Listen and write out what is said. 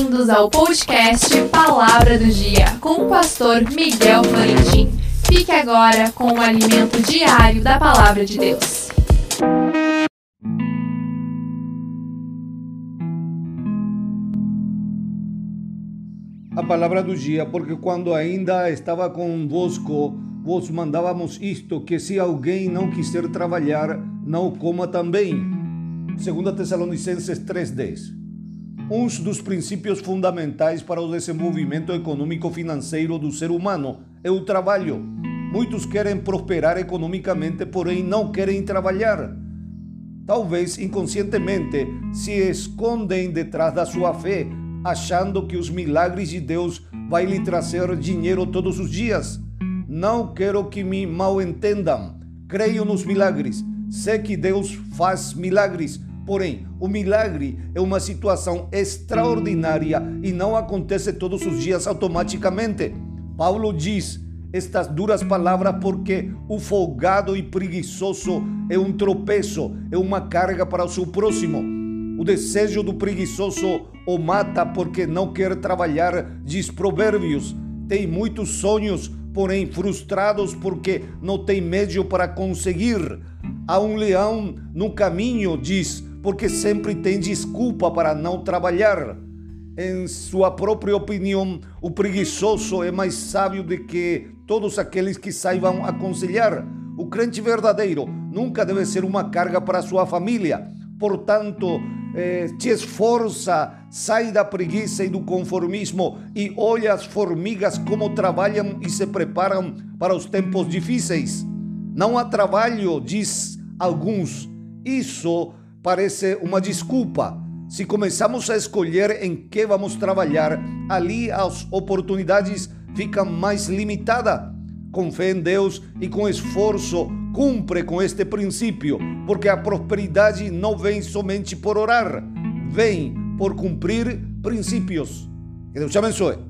Bem-vindos ao podcast Palavra do Dia com o pastor Miguel Florentin. Fique agora com o alimento diário da Palavra de Deus. A palavra do dia, porque quando ainda estava convosco, vos mandávamos isto: que se alguém não quiser trabalhar, não coma também. 2 Tessalonicenses 3,10 um dos princípios fundamentais para o desenvolvimento econômico-financeiro do ser humano é o trabalho. Muitos querem prosperar economicamente, porém não querem trabalhar. Talvez inconscientemente se escondem detrás da sua fé, achando que os milagres de Deus vai lhe trazer dinheiro todos os dias. Não quero que me mal entendam. Creio nos milagres. Sei que Deus faz milagres, Porém, o milagre é uma situação extraordinária e não acontece todos os dias automaticamente. Paulo diz estas duras palavras porque o folgado e preguiçoso é um tropeço, é uma carga para o seu próximo. O desejo do preguiçoso o mata porque não quer trabalhar, diz Provérbios. Tem muitos sonhos, porém frustrados porque não tem meio para conseguir. Há um leão no caminho, diz porque sempre tem desculpa para não trabalhar. Em sua própria opinião, o preguiçoso é mais sábio do que todos aqueles que saibam aconselhar. O crente verdadeiro nunca deve ser uma carga para sua família. Portanto, eh, te esforça, sai da preguiça e do conformismo e olha as formigas como trabalham e se preparam para os tempos difíceis. Não há trabalho, diz alguns. Isso parece uma desculpa. Se começamos a escolher em que vamos trabalhar, ali as oportunidades ficam mais limitadas. Com fé em Deus e com esforço, cumpre com este princípio, porque a prosperidade não vem somente por orar, vem por cumprir princípios. Que Deus te abençoe.